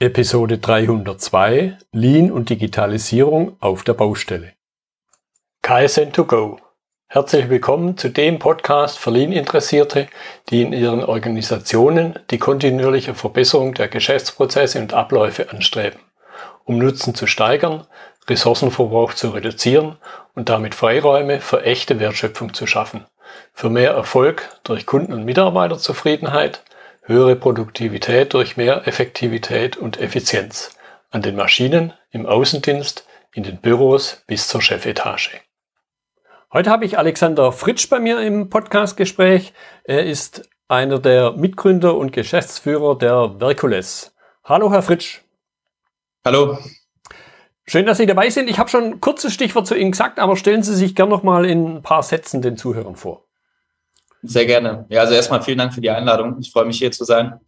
Episode 302 Lean und Digitalisierung auf der Baustelle. KSN2Go. Herzlich willkommen zu dem Podcast für Lean-Interessierte, die in ihren Organisationen die kontinuierliche Verbesserung der Geschäftsprozesse und Abläufe anstreben, um Nutzen zu steigern, Ressourcenverbrauch zu reduzieren und damit Freiräume für echte Wertschöpfung zu schaffen, für mehr Erfolg durch Kunden- und Mitarbeiterzufriedenheit höhere Produktivität durch mehr Effektivität und Effizienz an den Maschinen, im Außendienst, in den Büros bis zur Chefetage. Heute habe ich Alexander Fritsch bei mir im Podcastgespräch. Er ist einer der Mitgründer und Geschäftsführer der Verkules. Hallo, Herr Fritsch. Hallo. Schön, dass Sie dabei sind. Ich habe schon ein kurzes Stichwort zu Ihnen gesagt, aber stellen Sie sich gern noch mal in ein paar Sätzen den Zuhörern vor. Sehr gerne. Ja, also erstmal vielen Dank für die Einladung. Ich freue mich hier zu sein.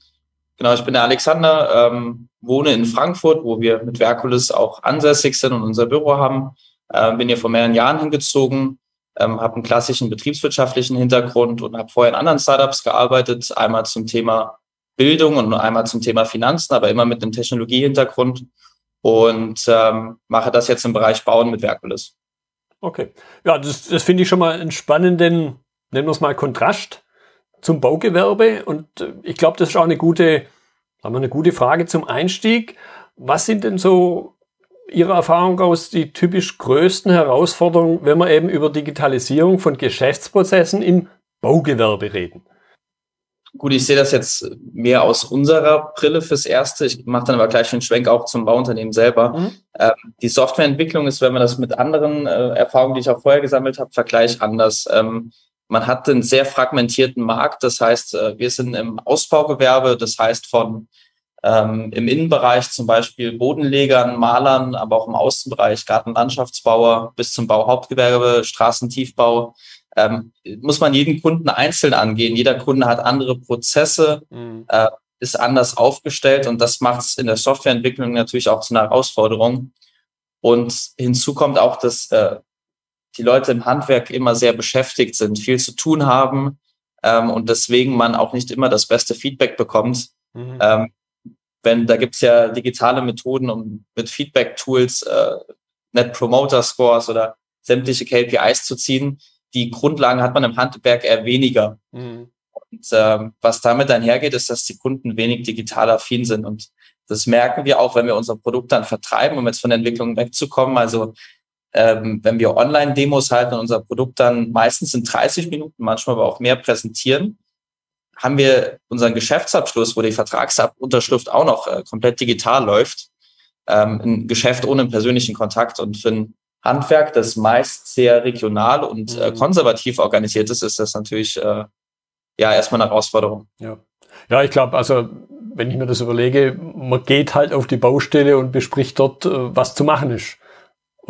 Genau, ich bin der Alexander, ähm, wohne in Frankfurt, wo wir mit Verkulis auch ansässig sind und unser Büro haben. Ähm, bin hier vor mehreren Jahren hingezogen, ähm, habe einen klassischen betriebswirtschaftlichen Hintergrund und habe vorher in anderen Startups gearbeitet, einmal zum Thema Bildung und einmal zum Thema Finanzen, aber immer mit einem Technologiehintergrund und ähm, mache das jetzt im Bereich Bauen mit Verkulis. Okay. Ja, das, das finde ich schon mal einen spannenden nennen wir es mal Kontrast zum Baugewerbe. Und äh, ich glaube, das ist auch eine gute, haben wir eine gute Frage zum Einstieg. Was sind denn so Ihrer Erfahrung aus die typisch größten Herausforderungen, wenn wir eben über Digitalisierung von Geschäftsprozessen im Baugewerbe reden? Gut, ich sehe das jetzt mehr aus unserer Brille fürs Erste. Ich mache dann aber gleich einen Schwenk auch zum Bauunternehmen selber. Mhm. Ähm, die Softwareentwicklung ist, wenn man das mit anderen äh, Erfahrungen, die ich auch vorher gesammelt habe, vergleich anders. Ähm, man hat einen sehr fragmentierten Markt. Das heißt, äh, wir sind im Ausbaugewerbe, das heißt von ähm, im Innenbereich zum Beispiel Bodenlegern, Malern, aber auch im Außenbereich Gartenlandschaftsbauer bis zum Bauhauptgewerbe, Straßentiefbau. Ähm, muss man jeden Kunden einzeln angehen. Jeder Kunde hat andere Prozesse, mhm. äh, ist anders aufgestellt und das macht es in der Softwareentwicklung natürlich auch zu einer Herausforderung. Und hinzu kommt auch, dass äh, die Leute im Handwerk immer sehr beschäftigt sind, viel zu tun haben ähm, und deswegen man auch nicht immer das beste Feedback bekommt. Mhm. Ähm, wenn da gibt's ja digitale Methoden, um mit Feedback-Tools äh, Net Promoter Scores oder sämtliche KPIs zu ziehen. Die Grundlagen hat man im Handwerk eher weniger. Mhm. Und ähm, was damit einhergeht, ist, dass die Kunden wenig digital affin sind. Und das merken wir auch, wenn wir unser Produkt dann vertreiben, um jetzt von der Entwicklung wegzukommen. Also ähm, wenn wir Online-Demos halten und unser Produkt dann meistens in 30 Minuten, manchmal aber auch mehr präsentieren, haben wir unseren Geschäftsabschluss, wo die Vertragsunterschrift auch noch äh, komplett digital läuft, ähm, ein Geschäft ohne persönlichen Kontakt. Und für ein Handwerk, das meist sehr regional und äh, mhm. konservativ organisiert ist, ist das natürlich äh, ja erstmal eine Herausforderung. Ja, ja ich glaube, also wenn ich mir das überlege, man geht halt auf die Baustelle und bespricht dort, äh, was zu machen ist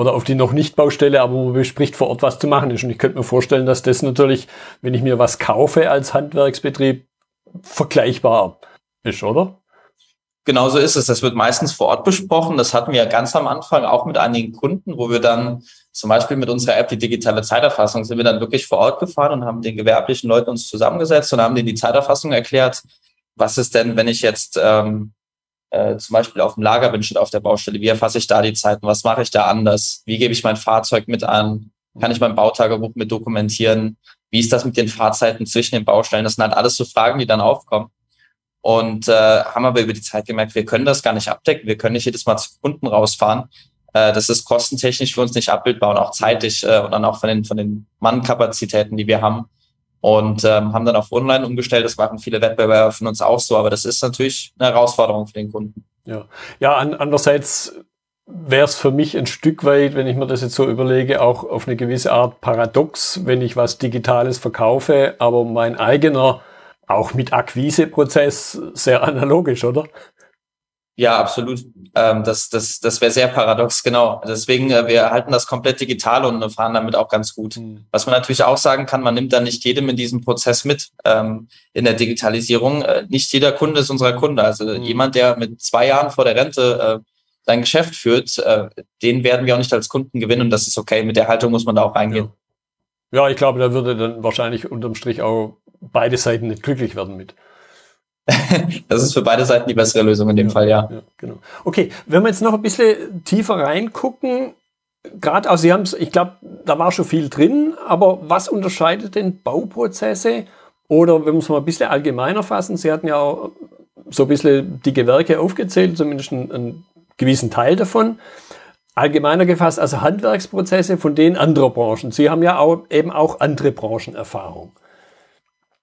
oder auf die noch nicht Baustelle, aber man bespricht vor Ort, was zu machen ist. Und ich könnte mir vorstellen, dass das natürlich, wenn ich mir was kaufe als Handwerksbetrieb, vergleichbar ist, oder? Genauso ist es. Das wird meistens vor Ort besprochen. Das hatten wir ganz am Anfang auch mit einigen Kunden, wo wir dann zum Beispiel mit unserer App, die digitale Zeiterfassung, sind wir dann wirklich vor Ort gefahren und haben den gewerblichen Leuten uns zusammengesetzt und haben denen die Zeiterfassung erklärt. Was ist denn, wenn ich jetzt ähm, äh, zum Beispiel auf dem Lager bin, steht auf der Baustelle, wie erfasse ich da die Zeiten, was mache ich da anders, wie gebe ich mein Fahrzeug mit an, kann ich mein Bautagebuch mit dokumentieren, wie ist das mit den Fahrzeiten zwischen den Baustellen, das sind halt alles so Fragen, die dann aufkommen. Und äh, haben aber über die Zeit gemerkt, wir können das gar nicht abdecken, wir können nicht jedes Mal zu Kunden rausfahren. Äh, das ist kostentechnisch für uns nicht abbildbar und auch zeitlich äh, und dann auch von den, von den Mannkapazitäten, die wir haben und ähm, haben dann auf Online umgestellt. Das machen viele Wettbewerber von uns auch so, aber das ist natürlich eine Herausforderung für den Kunden. Ja, ja an, andererseits wäre es für mich ein Stück weit, wenn ich mir das jetzt so überlege, auch auf eine gewisse Art paradox, wenn ich was Digitales verkaufe, aber mein eigener, auch mit Akquiseprozess, sehr analogisch, oder? Ja, absolut. Ähm, das das, das wäre sehr paradox, genau. Deswegen, äh, wir halten das komplett digital und fahren damit auch ganz gut. Mhm. Was man natürlich auch sagen kann, man nimmt da nicht jedem in diesem Prozess mit ähm, in der Digitalisierung. Äh, nicht jeder Kunde ist unser Kunde. Also mhm. jemand, der mit zwei Jahren vor der Rente äh, sein Geschäft führt, äh, den werden wir auch nicht als Kunden gewinnen und das ist okay. Mit der Haltung muss man da auch reingehen. Ja, ja ich glaube, da würde dann wahrscheinlich unterm Strich auch beide Seiten nicht glücklich werden mit. das ist für beide Seiten die bessere Lösung in dem ja, Fall, ja. ja. Genau. Okay, wenn wir jetzt noch ein bisschen tiefer reingucken, gerade, also Sie haben es, ich glaube, da war schon viel drin, aber was unterscheidet denn Bauprozesse? Oder wenn wir es mal ein bisschen allgemeiner fassen, Sie hatten ja auch so ein bisschen die Gewerke aufgezählt, zumindest einen, einen gewissen Teil davon. Allgemeiner gefasst, also Handwerksprozesse von denen anderer Branchen. Sie haben ja auch, eben auch andere Branchenerfahrung.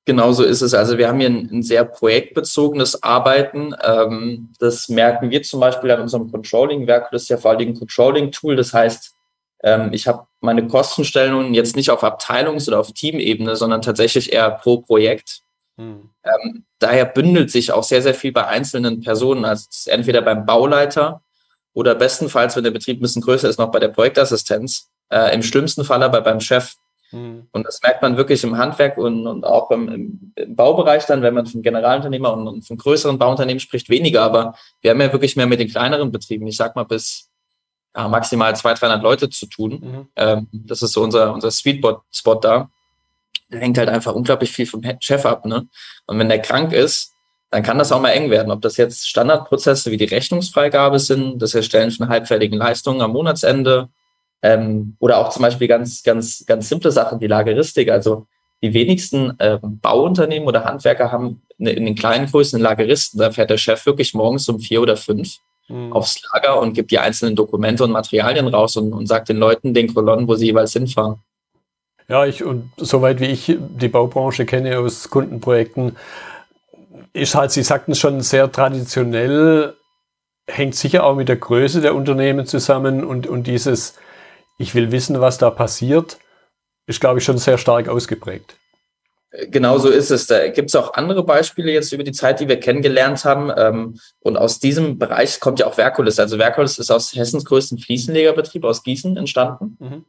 Genau so ist es. Also wir haben hier ein, ein sehr projektbezogenes Arbeiten. Ähm, das merken wir zum Beispiel an unserem Controlling-Werk. Das ist ja vor allem ein Controlling-Tool. Das heißt, ähm, ich habe meine Kostenstellungen jetzt nicht auf Abteilungs- oder auf Teamebene, sondern tatsächlich eher pro Projekt. Hm. Ähm, daher bündelt sich auch sehr, sehr viel bei einzelnen Personen. Also entweder beim Bauleiter oder bestenfalls, wenn der Betrieb ein bisschen größer ist, noch bei der Projektassistenz. Äh, Im schlimmsten Fall aber beim Chef. Mhm. Und das merkt man wirklich im Handwerk und, und auch im, im, Baubereich dann, wenn man von Generalunternehmer und, und von größeren Bauunternehmen spricht, weniger. Aber wir haben ja wirklich mehr mit den kleineren Betrieben, ich sag mal bis ja, maximal 200, 300 Leute zu tun. Mhm. Ähm, das ist so unser, unser Sweet Spot da. Da hängt halt einfach unglaublich viel vom Chef ab. Ne? Und wenn der krank ist, dann kann das auch mal eng werden. Ob das jetzt Standardprozesse wie die Rechnungsfreigabe sind, das Erstellen von halbfertigen Leistungen am Monatsende, ähm, oder auch zum Beispiel ganz, ganz, ganz simple Sachen, die Lageristik. Also die wenigsten äh, Bauunternehmen oder Handwerker haben eine, in den kleinen Größen einen Lageristen. Da fährt der Chef wirklich morgens um vier oder fünf mhm. aufs Lager und gibt die einzelnen Dokumente und Materialien raus und, und sagt den Leuten, den Kolonnen, wo sie jeweils hinfahren. Ja, ich und soweit wie ich die Baubranche kenne aus Kundenprojekten, ist halt, Sie sagten es schon, sehr traditionell, hängt sicher auch mit der Größe der Unternehmen zusammen und, und dieses ich will wissen, was da passiert, ist, glaube ich, schon sehr stark ausgeprägt. Genau so ist es. Da gibt es auch andere Beispiele jetzt über die Zeit, die wir kennengelernt haben. Ähm, und aus diesem Bereich kommt ja auch Verkulis. Also Verkulis ist aus Hessens größten Fliesenlegerbetrieb aus Gießen entstanden. Mhm.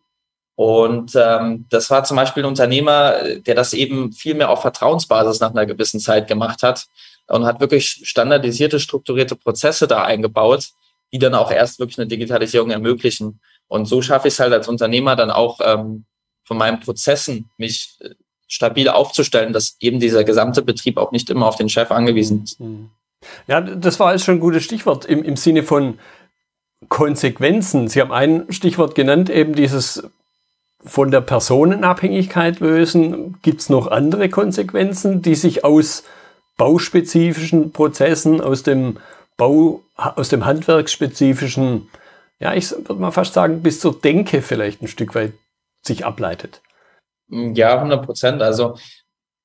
Und ähm, das war zum Beispiel ein Unternehmer, der das eben viel mehr auf Vertrauensbasis nach einer gewissen Zeit gemacht hat und hat wirklich standardisierte, strukturierte Prozesse da eingebaut, die dann auch erst wirklich eine Digitalisierung ermöglichen. Und so schaffe ich es halt als Unternehmer dann auch ähm, von meinen Prozessen mich äh, stabil aufzustellen, dass eben dieser gesamte Betrieb auch nicht immer auf den Chef angewiesen ist. Mhm. Ja, das war jetzt schon ein gutes Stichwort im, im Sinne von Konsequenzen. Sie haben ein Stichwort genannt, eben dieses von der Personenabhängigkeit lösen. Gibt es noch andere Konsequenzen, die sich aus bauspezifischen Prozessen, aus dem Bau, aus dem handwerksspezifischen ja, ich würde mal fast sagen, bis zur Denke vielleicht ein Stück weit sich ableitet. Ja, 100 Prozent. Also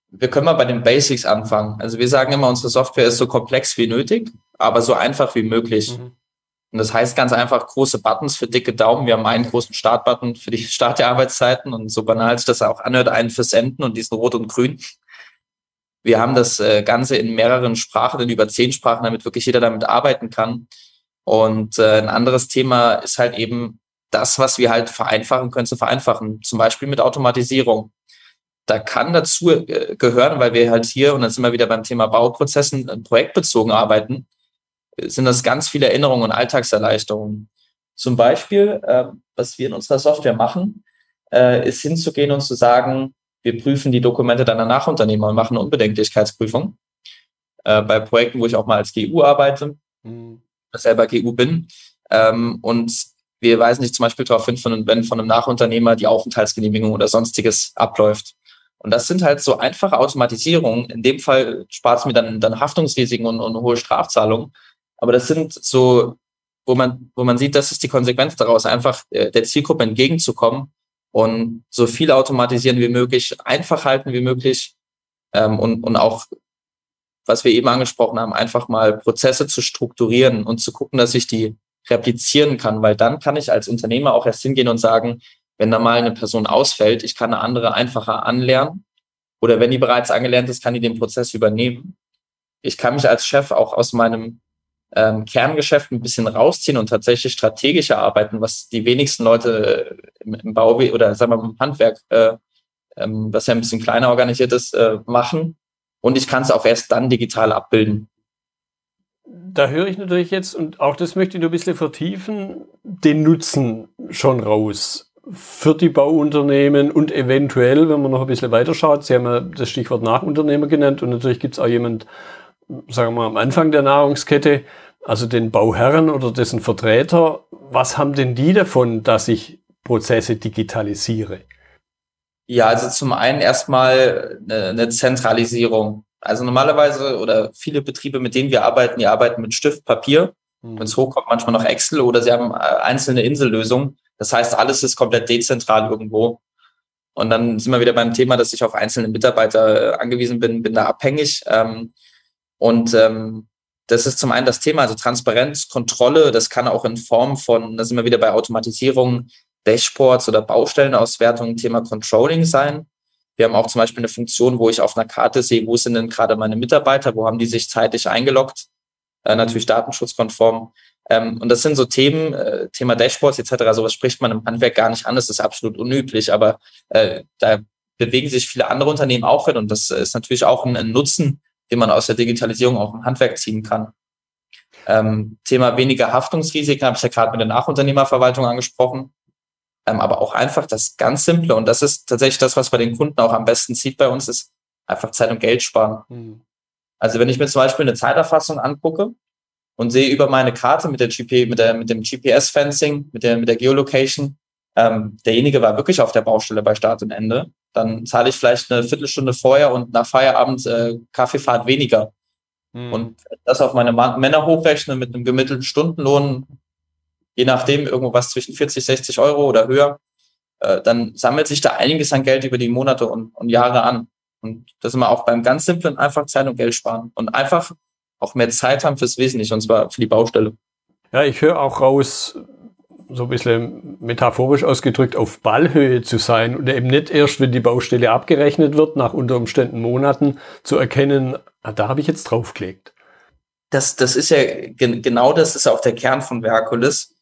wir können mal bei den Basics anfangen. Also wir sagen immer, unsere Software ist so komplex wie nötig, aber so einfach wie möglich. Mhm. Und das heißt ganz einfach große Buttons für dicke Daumen. Wir haben einen großen Startbutton für die Start der Arbeitszeiten und so banal sich das auch anhört, einen für Senden und diesen Rot und Grün. Wir haben das äh, Ganze in mehreren Sprachen, in über zehn Sprachen, damit wirklich jeder damit arbeiten kann. Und äh, ein anderes Thema ist halt eben das, was wir halt vereinfachen können, zu vereinfachen. Zum Beispiel mit Automatisierung. Da kann dazu äh, gehören, weil wir halt hier, und dann sind wir wieder beim Thema Bauprozessen, äh, projektbezogen arbeiten, sind das ganz viele Erinnerungen und Alltagserleichterungen. Zum Beispiel, äh, was wir in unserer Software machen, äh, ist hinzugehen und zu sagen, wir prüfen die Dokumente deiner Nachunternehmer und machen eine Unbedenklichkeitsprüfung. Äh, bei Projekten, wo ich auch mal als GU arbeite, mhm selber GU bin. Ähm, und wir weisen nicht zum Beispiel darauf hin, von, wenn von einem Nachunternehmer die Aufenthaltsgenehmigung oder sonstiges abläuft. Und das sind halt so einfache Automatisierungen. In dem Fall spart es mir dann, dann Haftungsrisiken und, und hohe Strafzahlungen. Aber das sind so, wo man, wo man sieht, das ist die Konsequenz daraus, einfach äh, der Zielgruppe entgegenzukommen und so viel automatisieren wie möglich, einfach halten wie möglich ähm, und, und auch was wir eben angesprochen haben, einfach mal Prozesse zu strukturieren und zu gucken, dass ich die replizieren kann, weil dann kann ich als Unternehmer auch erst hingehen und sagen, wenn da mal eine Person ausfällt, ich kann eine andere einfacher anlernen oder wenn die bereits angelernt ist, kann die den Prozess übernehmen. Ich kann mich als Chef auch aus meinem ähm, Kerngeschäft ein bisschen rausziehen und tatsächlich strategischer arbeiten, was die wenigsten Leute im, im Bau oder sagen wir mal im Handwerk, äh, ähm, was ja ein bisschen kleiner organisiert ist, äh, machen und ich kann es auch erst dann digital abbilden. Da höre ich natürlich jetzt, und auch das möchte ich nur ein bisschen vertiefen, den Nutzen schon raus für die Bauunternehmen und eventuell, wenn man noch ein bisschen weiter schaut, Sie haben ja das Stichwort Nachunternehmer genannt und natürlich gibt es auch jemand, sagen wir am Anfang der Nahrungskette, also den Bauherren oder dessen Vertreter, was haben denn die davon, dass ich Prozesse digitalisiere? Ja, also zum einen erstmal eine, eine Zentralisierung. Also normalerweise oder viele Betriebe, mit denen wir arbeiten, die arbeiten mit Stift, Papier. Mhm. Wenn es hochkommt, manchmal noch Excel oder sie haben äh, einzelne Insellösungen. Das heißt, alles ist komplett dezentral irgendwo. Und dann sind wir wieder beim Thema, dass ich auf einzelne Mitarbeiter äh, angewiesen bin, bin da abhängig. Ähm, und ähm, das ist zum einen das Thema, also Transparenz, Kontrolle, das kann auch in Form von, da sind wir wieder bei Automatisierung, Dashboards oder Baustellenauswertung, Thema Controlling sein. Wir haben auch zum Beispiel eine Funktion, wo ich auf einer Karte sehe, wo sind denn gerade meine Mitarbeiter, wo haben die sich zeitlich eingeloggt, äh, natürlich datenschutzkonform. Ähm, und das sind so Themen, äh, Thema Dashboards etc., sowas spricht man im Handwerk gar nicht an, das ist absolut unüblich, aber äh, da bewegen sich viele andere Unternehmen auch hin und das ist natürlich auch ein, ein Nutzen, den man aus der Digitalisierung auch im Handwerk ziehen kann. Ähm, Thema weniger Haftungsrisiken habe ich ja gerade mit der Nachunternehmerverwaltung angesprochen. Ähm, aber auch einfach das ganz Simple, und das ist tatsächlich das, was bei den Kunden auch am besten sieht bei uns, ist einfach Zeit und Geld sparen. Mhm. Also wenn ich mir zum Beispiel eine Zeiterfassung angucke, und sehe über meine Karte mit der GP, mit der, mit dem GPS-Fencing, mit der, mit der Geolocation, ähm, derjenige war wirklich auf der Baustelle bei Start und Ende, dann zahle ich vielleicht eine Viertelstunde vorher und nach Feierabend äh, Kaffeefahrt weniger. Mhm. Und das auf meine Männer hochrechne mit einem gemittelten Stundenlohn, je nachdem, irgendwas zwischen 40, 60 Euro oder höher, äh, dann sammelt sich da einiges an Geld über die Monate und, und Jahre an. Und das immer auch beim ganz simplen einfach Zeit und Geld sparen und einfach auch mehr Zeit haben fürs Wesentliche, und zwar für die Baustelle. Ja, ich höre auch raus, so ein bisschen metaphorisch ausgedrückt, auf Ballhöhe zu sein und eben nicht erst, wenn die Baustelle abgerechnet wird, nach unter Umständen Monaten zu erkennen, ah, da habe ich jetzt draufgelegt. Das, das ist ja genau das ist auch der Kern von Verkulis,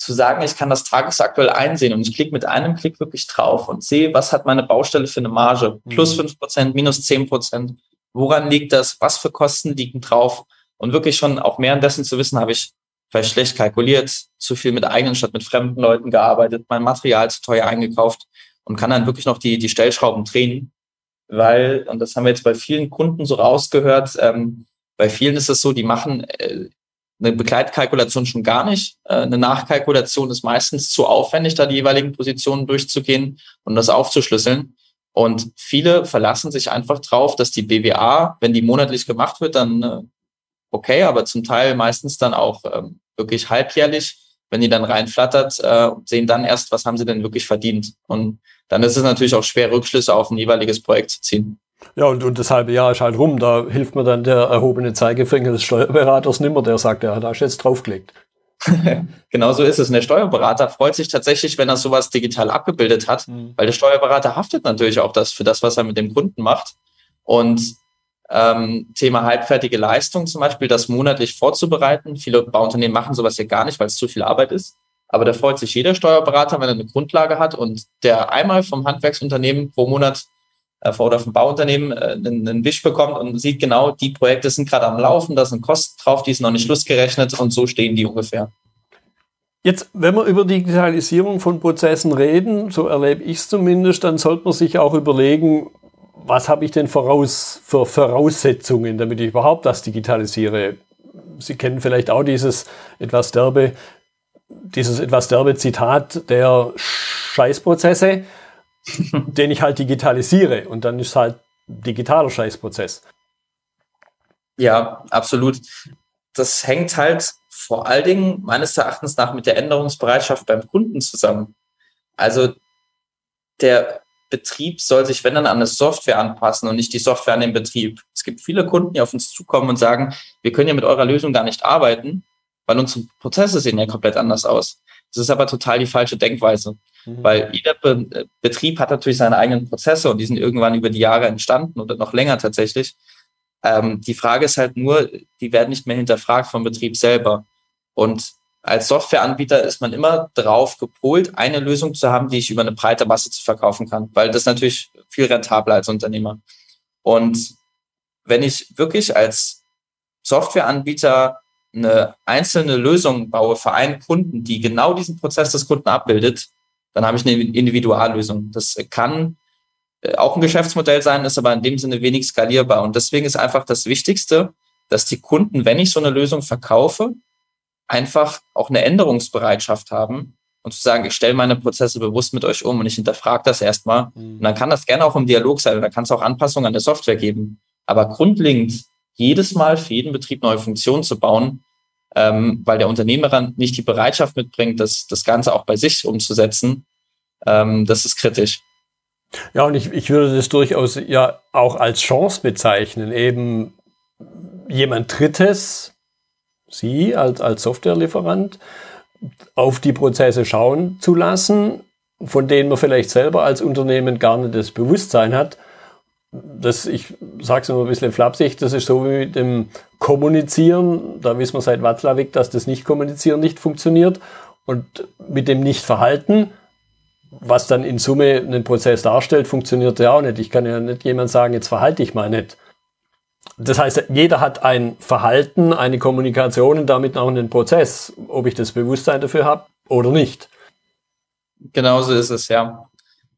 zu sagen, ich kann das tagesaktuell einsehen und ich klicke mit einem Klick wirklich drauf und sehe, was hat meine Baustelle für eine Marge, plus mhm. fünf Prozent, minus zehn Prozent Woran liegt das? Was für Kosten liegen drauf? Und wirklich schon auch mehr dessen zu wissen, habe ich vielleicht schlecht kalkuliert, zu viel mit eigenen statt mit fremden Leuten gearbeitet, mein Material zu teuer eingekauft und kann dann wirklich noch die, die Stellschrauben drehen. Weil, und das haben wir jetzt bei vielen Kunden so rausgehört, ähm, bei vielen ist es so, die machen äh, eine Begleitkalkulation schon gar nicht. Äh, eine Nachkalkulation ist meistens zu aufwendig, da die jeweiligen Positionen durchzugehen und das aufzuschlüsseln. Und viele verlassen sich einfach drauf, dass die BWA, wenn die monatlich gemacht wird, dann äh, okay, aber zum Teil meistens dann auch ähm, wirklich halbjährlich, wenn die dann reinflattert, äh, sehen dann erst, was haben sie denn wirklich verdient. Und dann ist es natürlich auch schwer, Rückschlüsse auf ein jeweiliges Projekt zu ziehen. Ja, und, und das halbe Jahr ist halt rum. Da hilft mir dann der erhobene Zeigefinger des Steuerberaters nimmer, der sagt, ja, da hast du jetzt draufgelegt. genau so ist es. Und der Steuerberater freut sich tatsächlich, wenn er sowas digital abgebildet hat, mhm. weil der Steuerberater haftet natürlich auch das für das, was er mit dem Kunden macht. Und ähm, Thema halbfertige Leistung zum Beispiel, das monatlich vorzubereiten. Viele Bauunternehmen machen sowas ja gar nicht, weil es zu viel Arbeit ist. Aber da freut sich jeder Steuerberater, wenn er eine Grundlage hat und der einmal vom Handwerksunternehmen pro Monat oder vom Bauunternehmen äh, einen, einen Wisch bekommt und sieht genau, die Projekte sind gerade am Laufen, da sind Kosten drauf, die sind noch nicht schlussgerechnet und so stehen die ungefähr. Jetzt, wenn wir über Digitalisierung von Prozessen reden, so erlebe ich es zumindest, dann sollte man sich auch überlegen, was habe ich denn voraus, für Voraussetzungen, damit ich überhaupt das digitalisiere. Sie kennen vielleicht auch dieses etwas derbe, dieses etwas derbe Zitat der Scheißprozesse. den ich halt digitalisiere und dann ist halt digitaler Scheißprozess. Ja, absolut. Das hängt halt vor allen Dingen meines Erachtens nach mit der Änderungsbereitschaft beim Kunden zusammen. Also der Betrieb soll sich, wenn dann, an eine Software anpassen und nicht die Software an den Betrieb. Es gibt viele Kunden, die auf uns zukommen und sagen, wir können ja mit eurer Lösung gar nicht arbeiten, weil unsere Prozesse sehen ja komplett anders aus. Das ist aber total die falsche Denkweise. Mhm. Weil jeder Be äh, Betrieb hat natürlich seine eigenen Prozesse und die sind irgendwann über die Jahre entstanden oder noch länger tatsächlich. Ähm, die Frage ist halt nur, die werden nicht mehr hinterfragt vom Betrieb selber. Und als Softwareanbieter ist man immer drauf gepolt, eine Lösung zu haben, die ich über eine breite Masse zu verkaufen kann, weil das natürlich viel rentabler als Unternehmer. Und wenn ich wirklich als Softwareanbieter eine einzelne Lösung baue für einen Kunden, die genau diesen Prozess des Kunden abbildet, dann habe ich eine Individuallösung. Das kann äh, auch ein Geschäftsmodell sein, ist aber in dem Sinne wenig skalierbar. Und deswegen ist einfach das Wichtigste, dass die Kunden, wenn ich so eine Lösung verkaufe, einfach auch eine Änderungsbereitschaft haben und zu sagen, ich stelle meine Prozesse bewusst mit euch um und ich hinterfrage das erstmal. Mhm. Und dann kann das gerne auch im Dialog sein, oder kann es auch Anpassungen an der Software geben. Aber grundlegend jedes Mal für jeden Betrieb neue Funktionen zu bauen, ähm, weil der Unternehmer nicht die Bereitschaft mitbringt, das, das Ganze auch bei sich umzusetzen, ähm, das ist kritisch. Ja, und ich, ich würde das durchaus ja auch als Chance bezeichnen, eben jemand Drittes, Sie als, als Softwarelieferant, auf die Prozesse schauen zu lassen, von denen man vielleicht selber als Unternehmen gar nicht das Bewusstsein hat. Das, ich sage es immer ein bisschen flapsig, das ist so wie mit dem Kommunizieren. Da wissen wir seit Watzlawick, dass das Nicht-Kommunizieren nicht funktioniert. Und mit dem Nicht-Verhalten, was dann in Summe einen Prozess darstellt, funktioniert ja auch nicht. Ich kann ja nicht jemand sagen, jetzt verhalte ich mal nicht. Das heißt, jeder hat ein Verhalten, eine Kommunikation und damit auch einen Prozess, ob ich das Bewusstsein dafür habe oder nicht. Genauso ist es, ja.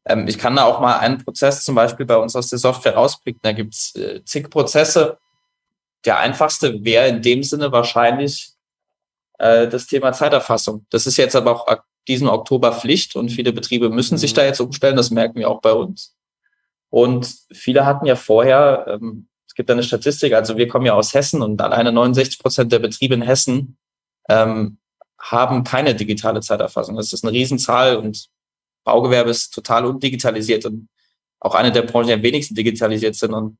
Ähm, ich kann da auch mal einen Prozess zum Beispiel bei uns aus der Software rauspicken. Da gibt es äh, zig Prozesse. Der einfachste wäre in dem Sinne wahrscheinlich äh, das Thema Zeiterfassung. Das ist jetzt aber auch diesen Oktober Pflicht und viele Betriebe müssen sich mhm. da jetzt umstellen. Das merken wir auch bei uns. Und viele hatten ja vorher ähm, es gibt eine Statistik, also wir kommen ja aus Hessen und alleine 69 Prozent der Betriebe in Hessen ähm, haben keine digitale Zeiterfassung. Das ist eine Riesenzahl und Baugewerbe ist total undigitalisiert und auch eine der Branchen, die am wenigsten digitalisiert sind. Und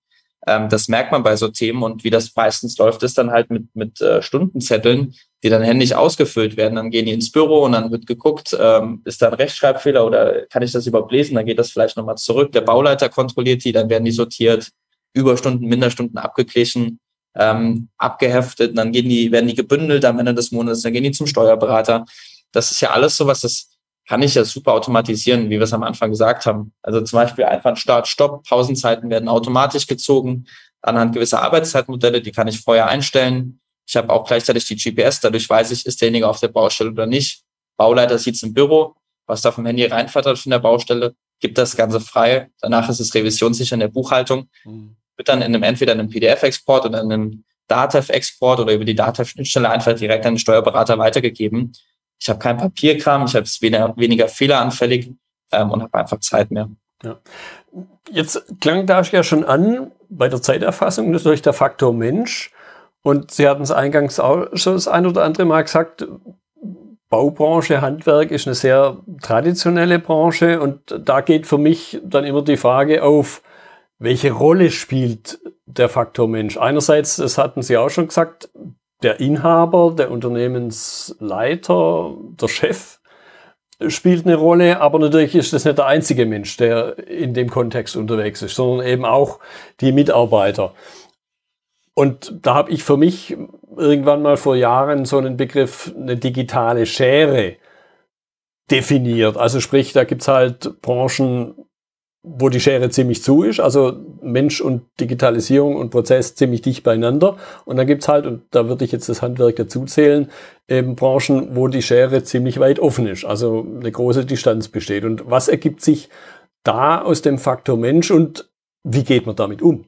ähm, das merkt man bei so Themen. Und wie das meistens läuft, ist dann halt mit, mit äh, Stundenzetteln, die dann händisch ausgefüllt werden. Dann gehen die ins Büro und dann wird geguckt, ähm, ist da ein Rechtschreibfehler oder kann ich das überhaupt lesen? Dann geht das vielleicht nochmal zurück. Der Bauleiter kontrolliert die, dann werden die sortiert. Überstunden, Minderstunden abgeglichen, ähm, abgeheftet, und dann gehen die, werden die gebündelt am Ende des Monats, dann gehen die zum Steuerberater. Das ist ja alles sowas, das kann ich ja super automatisieren, wie wir es am Anfang gesagt haben. Also zum Beispiel einfach Start, Stopp, Pausenzeiten werden automatisch gezogen anhand gewisser Arbeitszeitmodelle, die kann ich vorher einstellen. Ich habe auch gleichzeitig die GPS, dadurch weiß ich, ist derjenige auf der Baustelle oder nicht. Bauleiter sieht es im Büro, was da vom Handy reinflattert von der Baustelle, gibt das Ganze frei. Danach ist es revisionssicher in der Buchhaltung. Mhm wird dann in einem entweder in einem PDF-Export oder in einem Datev-Export oder über die Datev-Schnittstelle einfach direkt an den Steuerberater weitergegeben. Ich habe kein Papierkram, ich habe es weniger, weniger fehleranfällig ähm, und habe einfach Zeit mehr. Ja. Jetzt klang da ja schon an, bei der Zeiterfassung natürlich der Faktor Mensch. Und Sie hatten es eingangs auch schon das ein oder andere Mal gesagt, Baubranche, Handwerk ist eine sehr traditionelle Branche und da geht für mich dann immer die Frage auf, welche Rolle spielt der Faktor Mensch? Einerseits, das hatten Sie auch schon gesagt, der Inhaber, der Unternehmensleiter, der Chef spielt eine Rolle, aber natürlich ist das nicht der einzige Mensch, der in dem Kontext unterwegs ist, sondern eben auch die Mitarbeiter. Und da habe ich für mich irgendwann mal vor Jahren so einen Begriff, eine digitale Schere definiert. Also sprich, da gibt's halt Branchen, wo die Schere ziemlich zu ist, also Mensch und Digitalisierung und Prozess ziemlich dicht beieinander. Und dann gibt's halt, und da würde ich jetzt das Handwerk dazu zählen, eben Branchen, wo die Schere ziemlich weit offen ist, also eine große Distanz besteht. Und was ergibt sich da aus dem Faktor Mensch und wie geht man damit um?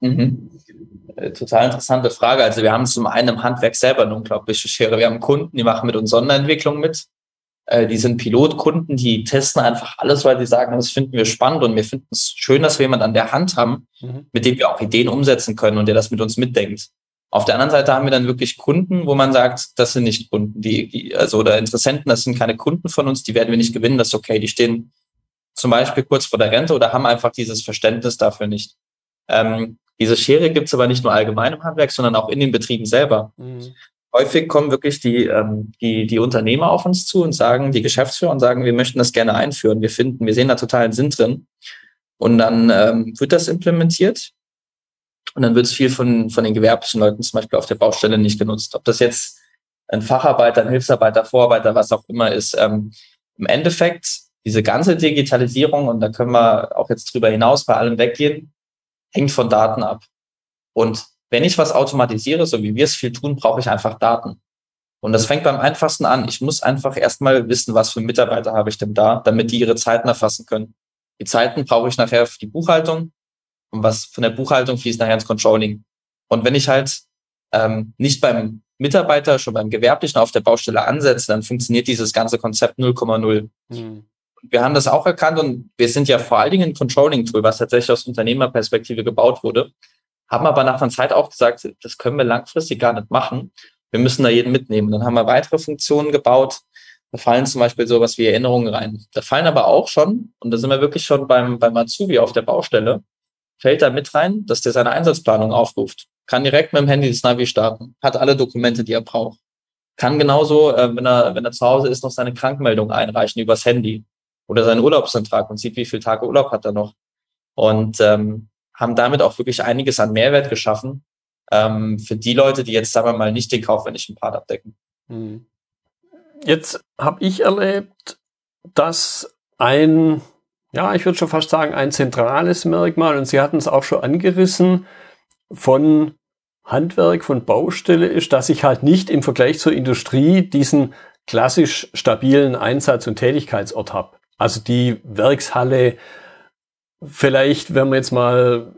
Mhm. Äh, total interessante Frage. Also wir haben zum einen im Handwerk selber eine unglaubliche Schere. Wir haben Kunden, die machen mit uns Sonderentwicklung mit. Äh, die sind Pilotkunden, die testen einfach alles, weil sie sagen, das finden wir spannend und wir finden es schön, dass wir jemanden an der Hand haben, mhm. mit dem wir auch Ideen umsetzen können und der das mit uns mitdenkt. Auf der anderen Seite haben wir dann wirklich Kunden, wo man sagt, das sind nicht Kunden, die, die also oder Interessenten, das sind keine Kunden von uns, die werden wir nicht gewinnen, das ist okay, die stehen zum Beispiel kurz vor der Rente oder haben einfach dieses Verständnis dafür nicht. Ähm, diese Schere gibt es aber nicht nur allgemein im Handwerk, sondern auch in den Betrieben selber. Mhm häufig kommen wirklich die, ähm, die, die Unternehmer auf uns zu und sagen, die Geschäftsführer und sagen, wir möchten das gerne einführen. Wir finden, wir sehen da totalen Sinn drin. Und dann ähm, wird das implementiert. Und dann wird es viel von, von den gewerblichen Leuten zum Beispiel auf der Baustelle nicht genutzt. Ob das jetzt ein Facharbeiter, ein Hilfsarbeiter, Vorarbeiter, was auch immer ist. Ähm, Im Endeffekt, diese ganze Digitalisierung, und da können wir auch jetzt drüber hinaus bei allem weggehen, hängt von Daten ab. Und wenn ich was automatisiere, so wie wir es viel tun, brauche ich einfach Daten. Und das fängt beim einfachsten an. Ich muss einfach erstmal wissen, was für Mitarbeiter habe ich denn da, damit die ihre Zeiten erfassen können. Die Zeiten brauche ich nachher für die Buchhaltung und was von der Buchhaltung fließt nachher ins Controlling. Und wenn ich halt ähm, nicht beim Mitarbeiter, schon beim Gewerblichen auf der Baustelle ansetze, dann funktioniert dieses ganze Konzept 0,0. Mhm. Wir haben das auch erkannt und wir sind ja vor allen Dingen ein Controlling-Tool, was tatsächlich aus Unternehmerperspektive gebaut wurde, haben aber nach einer Zeit auch gesagt, das können wir langfristig gar nicht machen. Wir müssen da jeden mitnehmen. Dann haben wir weitere Funktionen gebaut. Da fallen zum Beispiel sowas wie Erinnerungen rein. Da fallen aber auch schon, und da sind wir wirklich schon beim, beim Azubi auf der Baustelle, fällt da mit rein, dass der seine Einsatzplanung aufruft. Kann direkt mit dem Handy das Navi starten, hat alle Dokumente, die er braucht. Kann genauso, äh, wenn er, wenn er zu Hause ist, noch seine Krankmeldung einreichen übers Handy oder seinen Urlaubsantrag und sieht, wie viele Tage Urlaub hat er noch. Und ähm, haben damit auch wirklich einiges an Mehrwert geschaffen ähm, für die Leute, die jetzt, sagen wir mal, nicht den kaufmännischen Part abdecken. Hm. Jetzt habe ich erlebt, dass ein, ja, ich würde schon fast sagen, ein zentrales Merkmal, und Sie hatten es auch schon angerissen, von Handwerk, von Baustelle ist, dass ich halt nicht im Vergleich zur Industrie diesen klassisch stabilen Einsatz- und Tätigkeitsort habe. Also die Werkshalle, vielleicht, wenn wir jetzt mal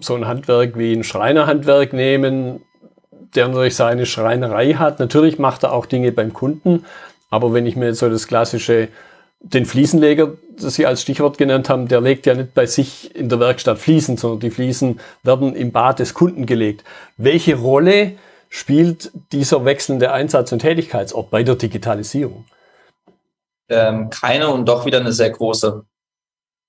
so ein Handwerk wie ein Schreinerhandwerk nehmen, der natürlich seine Schreinerei hat. Natürlich macht er auch Dinge beim Kunden, aber wenn ich mir jetzt so das klassische, den Fliesenleger, das Sie als Stichwort genannt haben, der legt ja nicht bei sich in der Werkstatt Fliesen, sondern die Fliesen werden im Bad des Kunden gelegt. Welche Rolle spielt dieser wechselnde Einsatz- und Tätigkeitsort bei der Digitalisierung? Ähm, keine und doch wieder eine sehr große.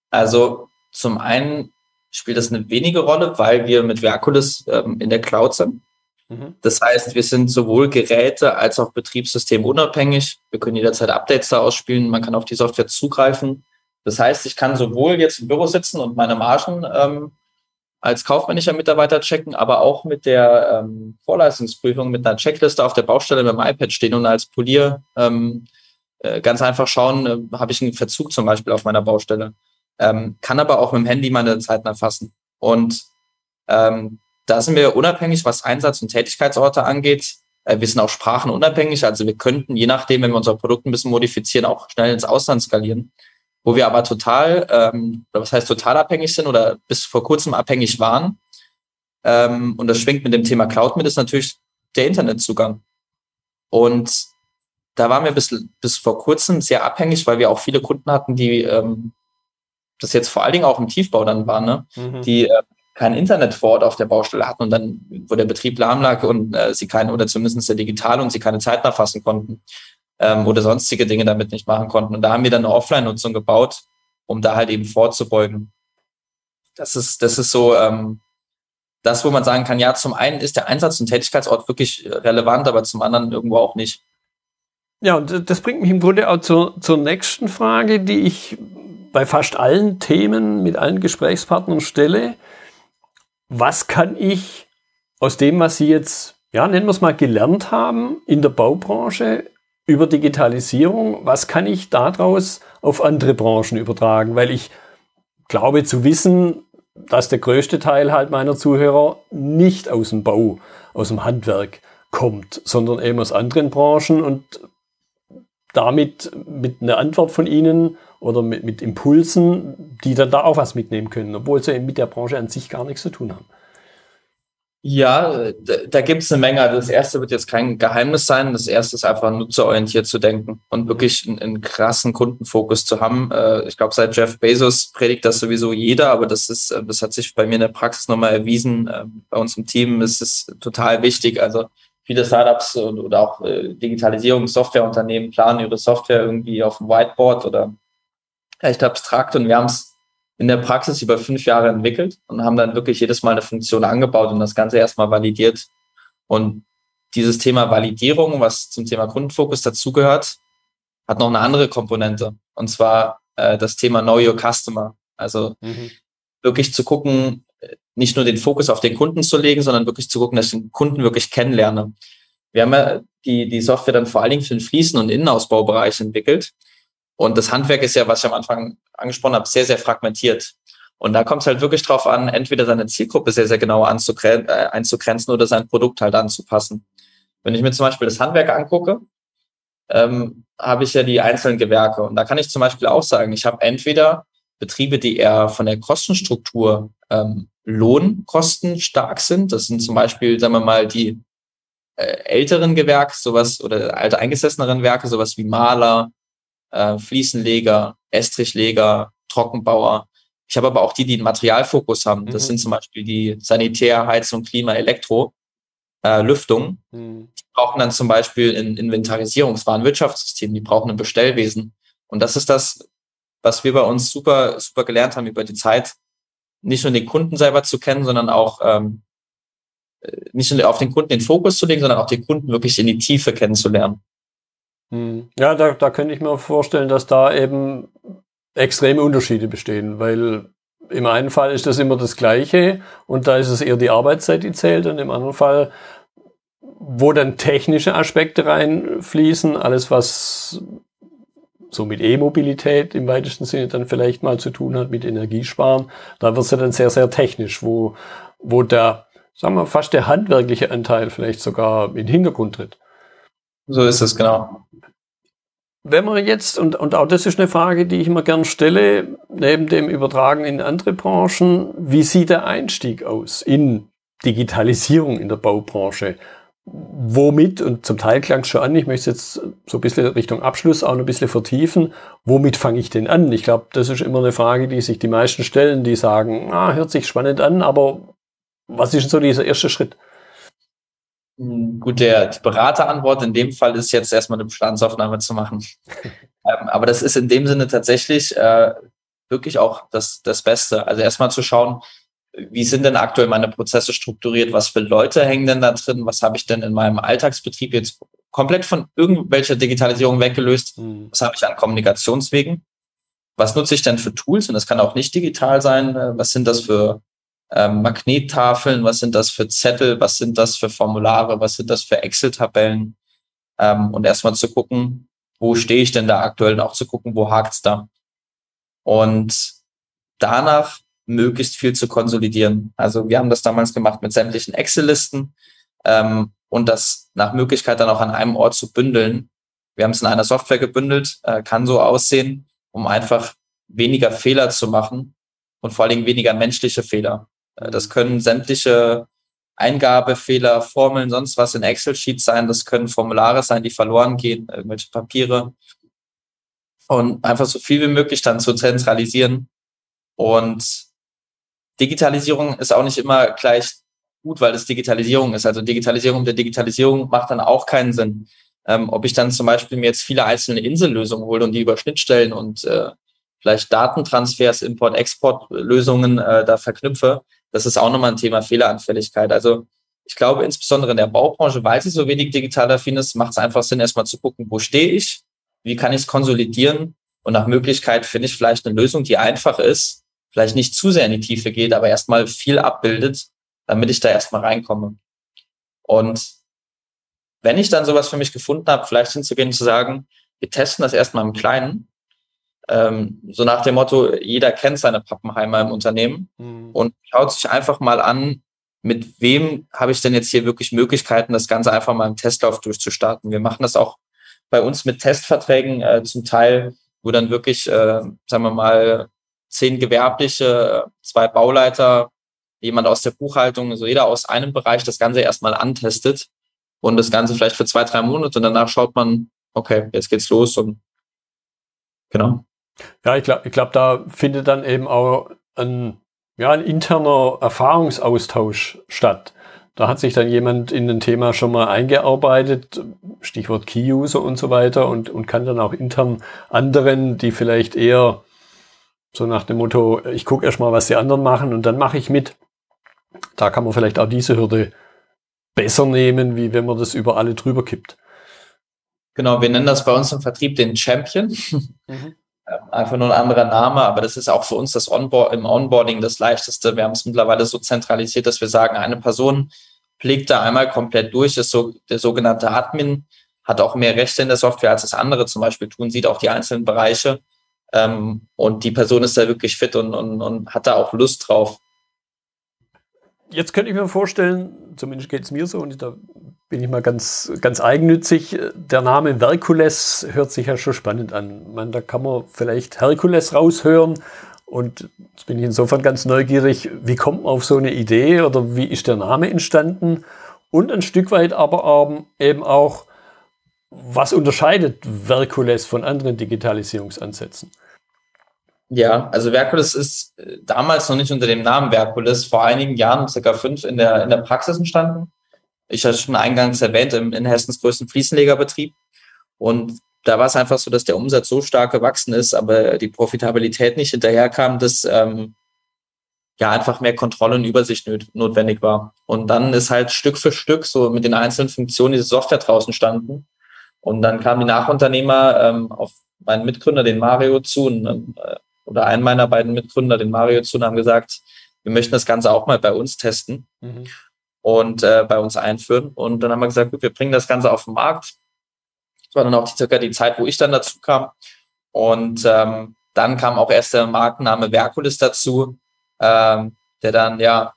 Also zum einen spielt das eine wenige Rolle, weil wir mit Verkulis ähm, in der Cloud sind. Mhm. Das heißt, wir sind sowohl Geräte als auch Betriebssystem unabhängig. Wir können jederzeit Updates da ausspielen. Man kann auf die Software zugreifen. Das heißt, ich kann sowohl jetzt im Büro sitzen und meine Margen ähm, als kaufmännischer Mitarbeiter checken, aber auch mit der ähm, Vorleistungsprüfung mit einer Checkliste auf der Baustelle mit dem iPad stehen und als Polier ähm, äh, ganz einfach schauen, äh, habe ich einen Verzug zum Beispiel auf meiner Baustelle ähm, kann aber auch mit dem Handy meine Zeiten erfassen. Und ähm, da sind wir unabhängig, was Einsatz- und Tätigkeitsorte angeht. Äh, wir sind auch sprachenunabhängig, also wir könnten, je nachdem, wenn wir unser Produkt ein bisschen modifizieren, auch schnell ins Ausland skalieren. Wo wir aber total, ähm, oder was heißt total abhängig sind oder bis vor kurzem abhängig waren, ähm, und das schwingt mit dem Thema Cloud mit, ist natürlich der Internetzugang. Und da waren wir bis, bis vor kurzem sehr abhängig, weil wir auch viele Kunden hatten, die ähm, das jetzt vor allen Dingen auch im Tiefbau dann war, ne? Mhm. die äh, kein Internet vor Ort auf der Baustelle hatten und dann, wo der Betrieb lahm lag und äh, sie keine, oder zumindest der digital und sie keine Zeit erfassen konnten ähm, oder sonstige Dinge damit nicht machen konnten. Und da haben wir dann eine Offline-Nutzung gebaut, um da halt eben vorzubeugen. Das ist, das ist so ähm, das, wo man sagen kann, ja, zum einen ist der Einsatz- und Tätigkeitsort wirklich relevant, aber zum anderen irgendwo auch nicht. Ja, und das bringt mich im Grunde auch zur, zur nächsten Frage, die ich bei fast allen Themen mit allen Gesprächspartnern stelle. Was kann ich aus dem, was Sie jetzt, ja, nennen wir es mal, gelernt haben in der Baubranche über Digitalisierung, was kann ich daraus auf andere Branchen übertragen? Weil ich glaube zu wissen, dass der größte Teil halt meiner Zuhörer nicht aus dem Bau, aus dem Handwerk kommt, sondern eben aus anderen Branchen und damit mit einer Antwort von Ihnen oder mit, mit Impulsen, die dann da auch was mitnehmen können, obwohl sie mit der Branche an sich gar nichts zu tun haben. Ja, da, da gibt es eine Menge. Also das erste wird jetzt kein Geheimnis sein. Das erste ist einfach nutzerorientiert zu denken und wirklich einen, einen krassen Kundenfokus zu haben. Äh, ich glaube, seit Jeff Bezos predigt das sowieso jeder, aber das ist, äh, das hat sich bei mir in der Praxis nochmal erwiesen. Ähm, bei uns im Team ist es total wichtig. Also viele Startups oder auch äh, Digitalisierung, Softwareunternehmen planen ihre Software irgendwie auf dem Whiteboard oder recht abstrakt und wir haben es in der Praxis über fünf Jahre entwickelt und haben dann wirklich jedes Mal eine Funktion angebaut und das Ganze erstmal validiert. Und dieses Thema Validierung, was zum Thema Kundenfokus dazugehört, hat noch eine andere Komponente. Und zwar äh, das Thema Know Your Customer. Also mhm. wirklich zu gucken, nicht nur den Fokus auf den Kunden zu legen, sondern wirklich zu gucken, dass ich den Kunden wirklich kennenlerne. Wir haben ja die, die Software dann vor allen Dingen für den Fließen- und Innenausbaubereich entwickelt. Und das Handwerk ist ja, was ich am Anfang angesprochen habe, sehr, sehr fragmentiert. Und da kommt es halt wirklich drauf an, entweder seine Zielgruppe sehr, sehr genau äh, einzugrenzen oder sein Produkt halt anzupassen. Wenn ich mir zum Beispiel das Handwerk angucke, ähm, habe ich ja die einzelnen Gewerke. Und da kann ich zum Beispiel auch sagen, ich habe entweder Betriebe, die eher von der Kostenstruktur ähm, Lohnkosten stark sind. Das sind zum Beispiel, sagen wir mal, die äh, älteren Gewerke, sowas oder alte eingesesseneren Werke, sowas wie Maler, äh, Fliesenleger, Estrichleger, Trockenbauer. Ich habe aber auch die, die einen Materialfokus haben. Das mhm. sind zum Beispiel die Sanitär, Heizung, Klima, Elektro, äh, Lüftung. Mhm. Die brauchen dann zum Beispiel ein Inventarisierungswarenwirtschaftssystem, die brauchen ein Bestellwesen. Und das ist das, was wir bei uns super, super gelernt haben über die Zeit, nicht nur den Kunden selber zu kennen, sondern auch ähm, nicht nur auf den Kunden den Fokus zu legen, sondern auch den Kunden wirklich in die Tiefe kennenzulernen. Hm. Ja, da, da könnte ich mir vorstellen, dass da eben extreme Unterschiede bestehen, weil im einen Fall ist das immer das Gleiche und da ist es eher die Arbeitszeit, die zählt und im anderen Fall, wo dann technische Aspekte reinfließen, alles was so mit E-Mobilität im weitesten Sinne dann vielleicht mal zu tun hat, mit Energiesparen, da wird es ja dann sehr, sehr technisch, wo, wo der, sagen wir, fast der handwerkliche Anteil vielleicht sogar in den Hintergrund tritt. So ist es, genau. Wenn man jetzt, und, und auch das ist eine Frage, die ich immer gern stelle, neben dem Übertragen in andere Branchen, wie sieht der Einstieg aus in Digitalisierung in der Baubranche? Womit, und zum Teil klang es schon an, ich möchte jetzt so ein bisschen Richtung Abschluss auch noch ein bisschen vertiefen, womit fange ich denn an? Ich glaube, das ist immer eine Frage, die sich die meisten stellen, die sagen, ah, hört sich spannend an, aber was ist denn so dieser erste Schritt? Hm, gut, der, die Beraterantwort in dem Fall ist jetzt erstmal eine Bestandsaufnahme zu machen. ähm, aber das ist in dem Sinne tatsächlich äh, wirklich auch das, das Beste. Also erstmal zu schauen, wie sind denn aktuell meine Prozesse strukturiert? Was für Leute hängen denn da drin? Was habe ich denn in meinem Alltagsbetrieb jetzt komplett von irgendwelcher Digitalisierung weggelöst? Mhm. Was habe ich an Kommunikationswegen? Was nutze ich denn für Tools? Und das kann auch nicht digital sein. Äh, was sind das für ähm, Magnettafeln, was sind das für Zettel, was sind das für Formulare, was sind das für Excel-Tabellen ähm, und erstmal zu gucken, wo stehe ich denn da aktuell und auch zu gucken, wo hakt's da. Und danach möglichst viel zu konsolidieren. Also wir haben das damals gemacht mit sämtlichen Excel-Listen ähm, und das nach Möglichkeit dann auch an einem Ort zu bündeln. Wir haben es in einer Software gebündelt, äh, kann so aussehen, um einfach weniger Fehler zu machen und vor allen Dingen weniger menschliche Fehler. Äh, das können sämtliche Eingabefehler, Formeln, sonst was in Excel-Sheets sein. Das können Formulare sein, die verloren gehen, irgendwelche Papiere. Und einfach so viel wie möglich dann zu zentralisieren. Und Digitalisierung ist auch nicht immer gleich gut, weil es Digitalisierung ist. Also Digitalisierung der Digitalisierung macht dann auch keinen Sinn. Ähm, ob ich dann zum Beispiel mir jetzt viele einzelne Insellösungen hole und die über Schnittstellen und äh, vielleicht Datentransfers, Import-Export-Lösungen äh, da verknüpfe, das ist auch nochmal ein Thema Fehleranfälligkeit. Also ich glaube, insbesondere in der Baubranche, weil sie so wenig digital affin ist, macht es einfach Sinn, erstmal zu gucken, wo stehe ich, wie kann ich es konsolidieren und nach Möglichkeit finde ich vielleicht eine Lösung, die einfach ist, vielleicht nicht zu sehr in die Tiefe geht, aber erstmal viel abbildet, damit ich da erstmal reinkomme. Und wenn ich dann sowas für mich gefunden habe, vielleicht hinzugehen und zu sagen, wir testen das erstmal im Kleinen ähm, so nach dem Motto, jeder kennt seine Pappenheimer im Unternehmen mhm. und schaut sich einfach mal an, mit wem habe ich denn jetzt hier wirklich Möglichkeiten, das Ganze einfach mal im Testlauf durchzustarten. Wir machen das auch bei uns mit Testverträgen äh, zum Teil, wo dann wirklich, äh, sagen wir mal, zehn Gewerbliche, zwei Bauleiter, jemand aus der Buchhaltung, also jeder aus einem Bereich das Ganze erstmal antestet und das Ganze vielleicht für zwei, drei Monate und danach schaut man, okay, jetzt geht's los und genau. Ja, ich glaube, ich glaub, da findet dann eben auch ein, ja, ein interner Erfahrungsaustausch statt. Da hat sich dann jemand in ein Thema schon mal eingearbeitet, Stichwort Key-User und so weiter, und, und kann dann auch intern anderen, die vielleicht eher so nach dem Motto, ich gucke erst mal, was die anderen machen und dann mache ich mit. Da kann man vielleicht auch diese Hürde besser nehmen, wie wenn man das über alle drüber kippt. Genau, wir nennen das bei uns im Vertrieb den Champion. Mhm. Ähm, einfach nur ein anderer Name, aber das ist auch für uns das Onboard, im Onboarding das leichteste. Wir haben es mittlerweile so zentralisiert, dass wir sagen, eine Person pflegt da einmal komplett durch, ist so der sogenannte Admin, hat auch mehr Rechte in der Software, als das andere zum Beispiel tun, sieht auch die einzelnen Bereiche. Ähm, und die Person ist da wirklich fit und, und, und hat da auch Lust drauf. Jetzt könnte ich mir vorstellen, zumindest geht es mir so, und da bin ich mal ganz, ganz eigennützig. Der Name Verkules hört sich ja schon spannend an. Man, da kann man vielleicht Herkules raushören Und jetzt bin ich insofern ganz neugierig, wie kommt man auf so eine Idee oder wie ist der Name entstanden? Und ein Stück weit aber eben auch, was unterscheidet Verkules von anderen Digitalisierungsansätzen? Ja, also Verkules ist äh, damals noch nicht unter dem Namen Verkules, vor einigen Jahren, circa fünf, in der, in der Praxis entstanden. Ich hatte schon eingangs erwähnt, im, in Hessens größten Fliesenlegerbetrieb. Und da war es einfach so, dass der Umsatz so stark gewachsen ist, aber die Profitabilität nicht hinterherkam, dass ähm, ja einfach mehr Kontrolle und Übersicht notwendig war. Und dann ist halt Stück für Stück so mit den einzelnen Funktionen diese Software draußen standen. Und dann kamen die Nachunternehmer ähm, auf meinen Mitgründer, den Mario, zu und, äh, oder einen meiner beiden Mitgründer, den Mario, zu und haben gesagt, wir möchten das Ganze auch mal bei uns testen mhm. und äh, bei uns einführen. Und dann haben wir gesagt, gut, wir bringen das Ganze auf den Markt. Das war dann auch circa die Zeit, wo ich dann dazu kam. Und ähm, dann kam auch erst der Markenname Verkulis dazu, ähm, der dann ja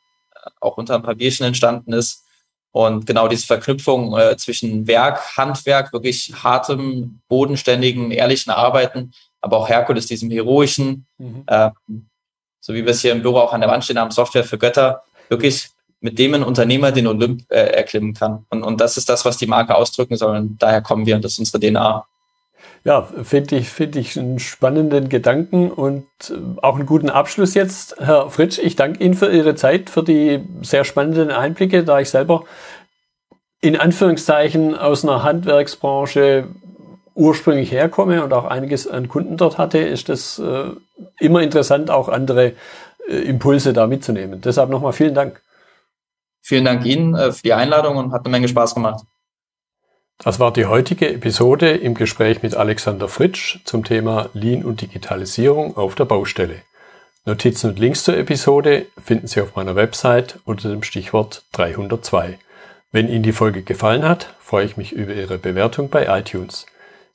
auch unter ein paar Bierchen entstanden ist. Und genau diese Verknüpfung äh, zwischen Werk, Handwerk, wirklich hartem, bodenständigen, ehrlichen Arbeiten, aber auch Herkules, diesem heroischen, mhm. äh, so wie wir es hier im Büro auch an der Wand stehen haben, Software für Götter, wirklich mit dem ein Unternehmer den Olymp äh, erklimmen kann. Und, und das ist das, was die Marke ausdrücken soll. Und daher kommen wir und das ist unsere DNA. Ja, finde ich, finde ich einen spannenden Gedanken und äh, auch einen guten Abschluss jetzt. Herr Fritsch, ich danke Ihnen für Ihre Zeit, für die sehr spannenden Einblicke, da ich selber in Anführungszeichen aus einer Handwerksbranche ursprünglich herkomme und auch einiges an Kunden dort hatte, ist das äh, immer interessant, auch andere äh, Impulse da mitzunehmen. Deshalb nochmal vielen Dank. Vielen Dank Ihnen äh, für die Einladung und hat eine Menge Spaß gemacht. Das war die heutige Episode im Gespräch mit Alexander Fritsch zum Thema Lean und Digitalisierung auf der Baustelle. Notizen und Links zur Episode finden Sie auf meiner Website unter dem Stichwort 302. Wenn Ihnen die Folge gefallen hat, freue ich mich über Ihre Bewertung bei iTunes.